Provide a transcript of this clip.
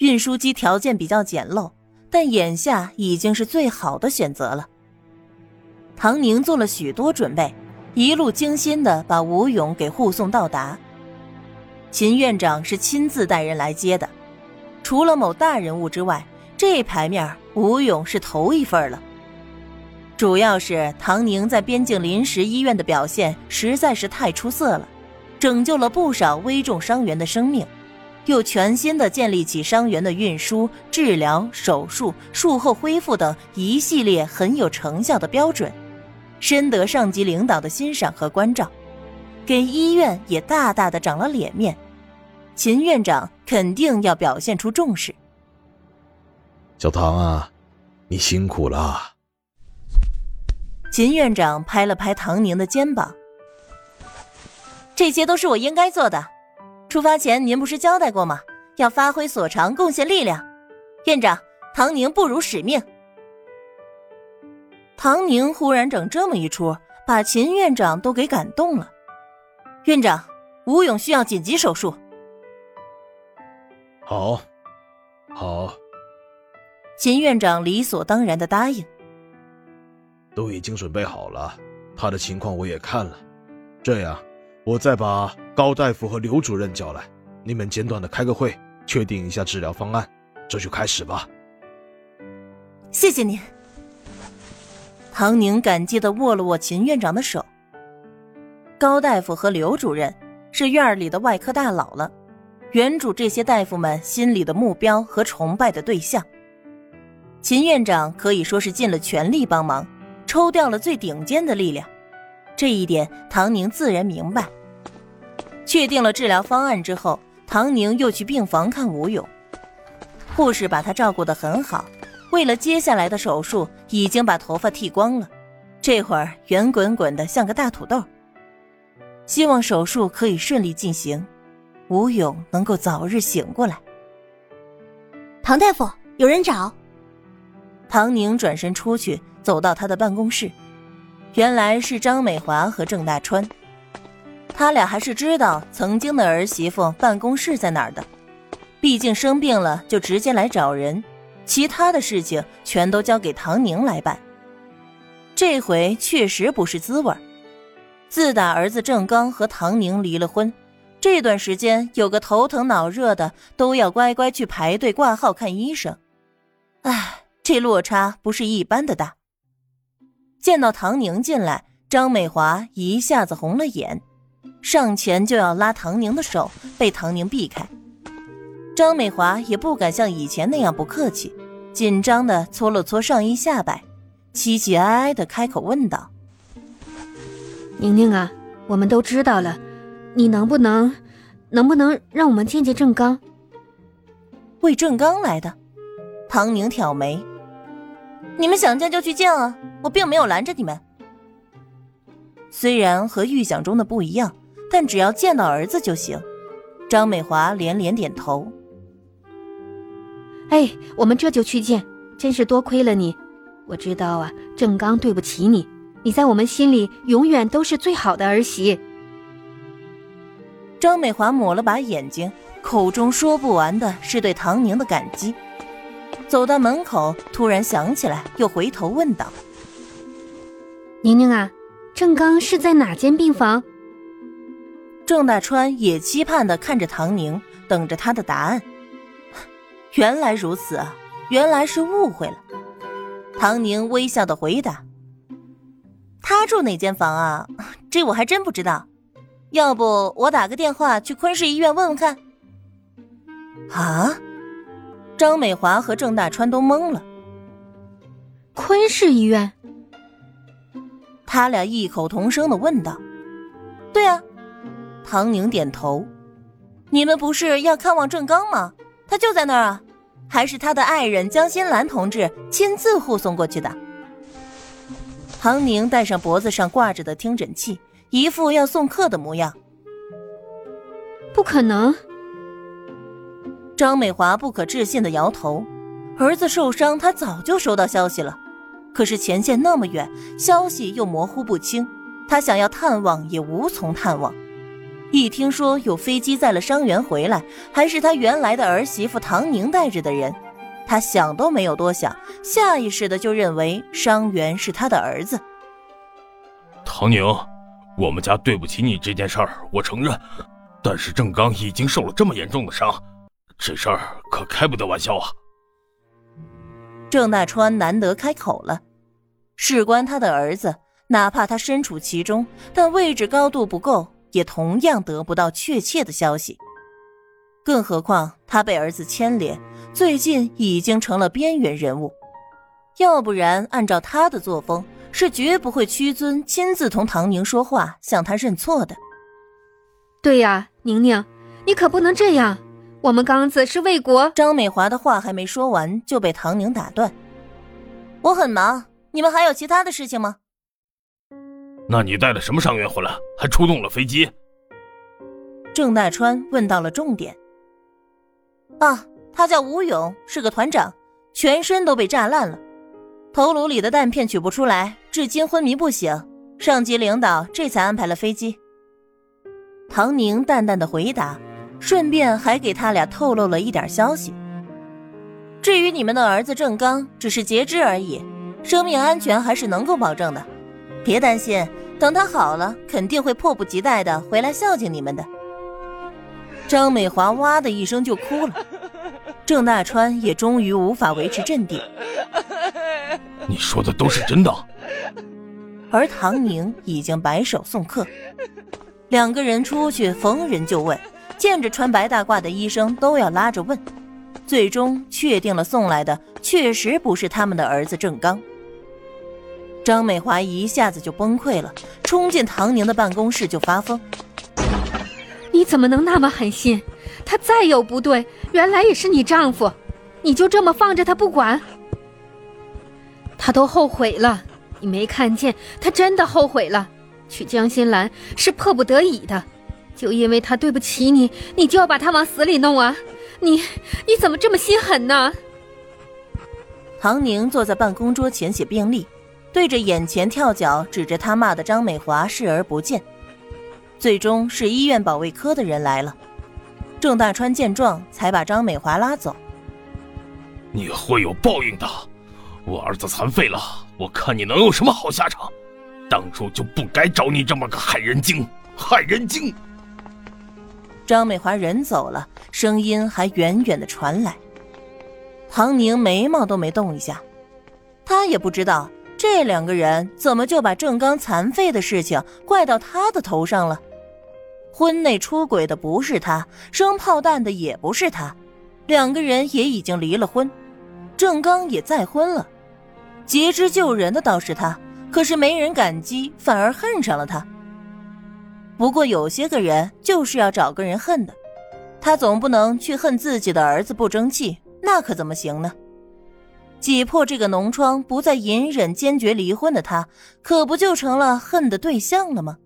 运输机条件比较简陋，但眼下已经是最好的选择了。唐宁做了许多准备，一路精心的把吴勇给护送到达。秦院长是亲自带人来接的，除了某大人物之外，这牌面吴勇是头一份了。主要是唐宁在边境临时医院的表现实在是太出色了，拯救了不少危重伤员的生命，又全新的建立起伤员的运输、治疗、手术、术后恢复等一系列很有成效的标准，深得上级领导的欣赏和关照，给医院也大大的长了脸面。秦院长肯定要表现出重视。小唐啊，你辛苦了。秦院长拍了拍唐宁的肩膀：“这些都是我应该做的。出发前您不是交代过吗？要发挥所长，贡献力量。院长，唐宁不辱使命。”唐宁忽然整这么一出，把秦院长都给感动了。院长，吴勇需要紧急手术。好，好。秦院长理所当然的答应。都已经准备好了，他的情况我也看了。这样，我再把高大夫和刘主任叫来，你们简短的开个会，确定一下治疗方案，这就开始吧。谢谢您。唐宁感激的握了握秦院长的手。高大夫和刘主任是院里的外科大佬了，原主这些大夫们心里的目标和崇拜的对象。秦院长可以说是尽了全力帮忙。抽调了最顶尖的力量，这一点唐宁自然明白。确定了治疗方案之后，唐宁又去病房看吴勇，护士把他照顾得很好。为了接下来的手术，已经把头发剃光了，这会儿圆滚滚的像个大土豆。希望手术可以顺利进行，吴勇能够早日醒过来。唐大夫，有人找。唐宁转身出去。走到他的办公室，原来是张美华和郑大川。他俩还是知道曾经的儿媳妇办公室在哪儿的，毕竟生病了就直接来找人，其他的事情全都交给唐宁来办。这回确实不是滋味自打儿子郑刚和唐宁离了婚，这段时间有个头疼脑热的，都要乖乖去排队挂号看医生。唉，这落差不是一般的大。见到唐宁进来，张美华一下子红了眼，上前就要拉唐宁的手，被唐宁避开。张美华也不敢像以前那样不客气，紧张的搓了搓上衣下摆，凄凄哀哀的开口问道：“宁宁啊，我们都知道了，你能不能，能不能让我们见见郑刚？为郑刚来的？”唐宁挑眉。你们想见就去见啊，我并没有拦着你们。虽然和预想中的不一样，但只要见到儿子就行。张美华连连点头。哎，我们这就去见，真是多亏了你。我知道啊，郑刚对不起你，你在我们心里永远都是最好的儿媳。张美华抹了把眼睛，口中说不完的是对唐宁的感激。走到门口，突然想起来，又回头问道：“宁宁啊，郑刚是在哪间病房？”郑大川也期盼的看着唐宁，等着他的答案。原来如此啊，原来是误会了。唐宁微笑的回答：“他住哪间房啊？这我还真不知道。要不我打个电话去昆市医院问问看。”啊？张美华和郑大川都懵了。昆市医院，他俩异口同声的问道：“对啊。”唐宁点头：“你们不是要看望郑刚吗？他就在那儿啊，还是他的爱人江心兰同志亲自护送过去的。”唐宁戴上脖子上挂着的听诊器，一副要送客的模样。不可能。张美华不可置信的摇头，儿子受伤，他早就收到消息了，可是前线那么远，消息又模糊不清，他想要探望也无从探望。一听说有飞机载了伤员回来，还是他原来的儿媳妇唐宁带着的人，他想都没有多想，下意识的就认为伤员是他的儿子。唐宁，我们家对不起你这件事儿，我承认。但是郑刚已经受了这么严重的伤，这事儿可开不得玩笑啊！郑大川难得开口了，事关他的儿子，哪怕他身处其中，但位置高度不够，也同样得不到确切的消息。更何况他被儿子牵连，最近已经成了边缘人物，要不然按照他的作风，是绝不会屈尊亲自同唐宁说话，向他认错的。对呀。宁宁，你可不能这样！我们刚子是为国。张美华的话还没说完，就被唐宁打断。我很忙，你们还有其他的事情吗？那你带了什么伤员回来？还出动了飞机？郑大川问到了重点。啊，他叫吴勇，是个团长，全身都被炸烂了，头颅里的弹片取不出来，至今昏迷不醒。上级领导这才安排了飞机。唐宁淡淡的回答，顺便还给他俩透露了一点消息。至于你们的儿子郑刚，只是截肢而已，生命安全还是能够保证的，别担心，等他好了，肯定会迫不及待的回来孝敬你们的。张美华哇的一声就哭了，郑大川也终于无法维持镇定。你说的都是真的？而唐宁已经摆手送客。两个人出去，逢人就问，见着穿白大褂的医生都要拉着问，最终确定了送来的确实不是他们的儿子郑刚。张美华一下子就崩溃了，冲进唐宁的办公室就发疯：“你怎么能那么狠心？他再有不对，原来也是你丈夫，你就这么放着他不管？他都后悔了，你没看见？他真的后悔了。”娶江心兰是迫不得已的，就因为他对不起你，你就要把他往死里弄啊！你你怎么这么心狠呢？唐宁坐在办公桌前写病历，对着眼前跳脚指着他骂的张美华视而不见。最终是医院保卫科的人来了，郑大川见状才把张美华拉走。你会有报应的，我儿子残废了，我看你能有什么好下场！当初就不该找你这么个害人精，害人精！张美华人走了，声音还远远的传来。唐宁眉毛都没动一下，他也不知道这两个人怎么就把郑刚残废的事情怪到他的头上了。婚内出轨的不是他，生炮弹的也不是他，两个人也已经离了婚，郑刚也再婚了，截肢救人的倒是他。可是没人感激，反而恨上了他。不过有些个人就是要找个人恨的，他总不能去恨自己的儿子不争气，那可怎么行呢？挤破这个脓疮，不再隐忍，坚决离婚的他，可不就成了恨的对象了吗？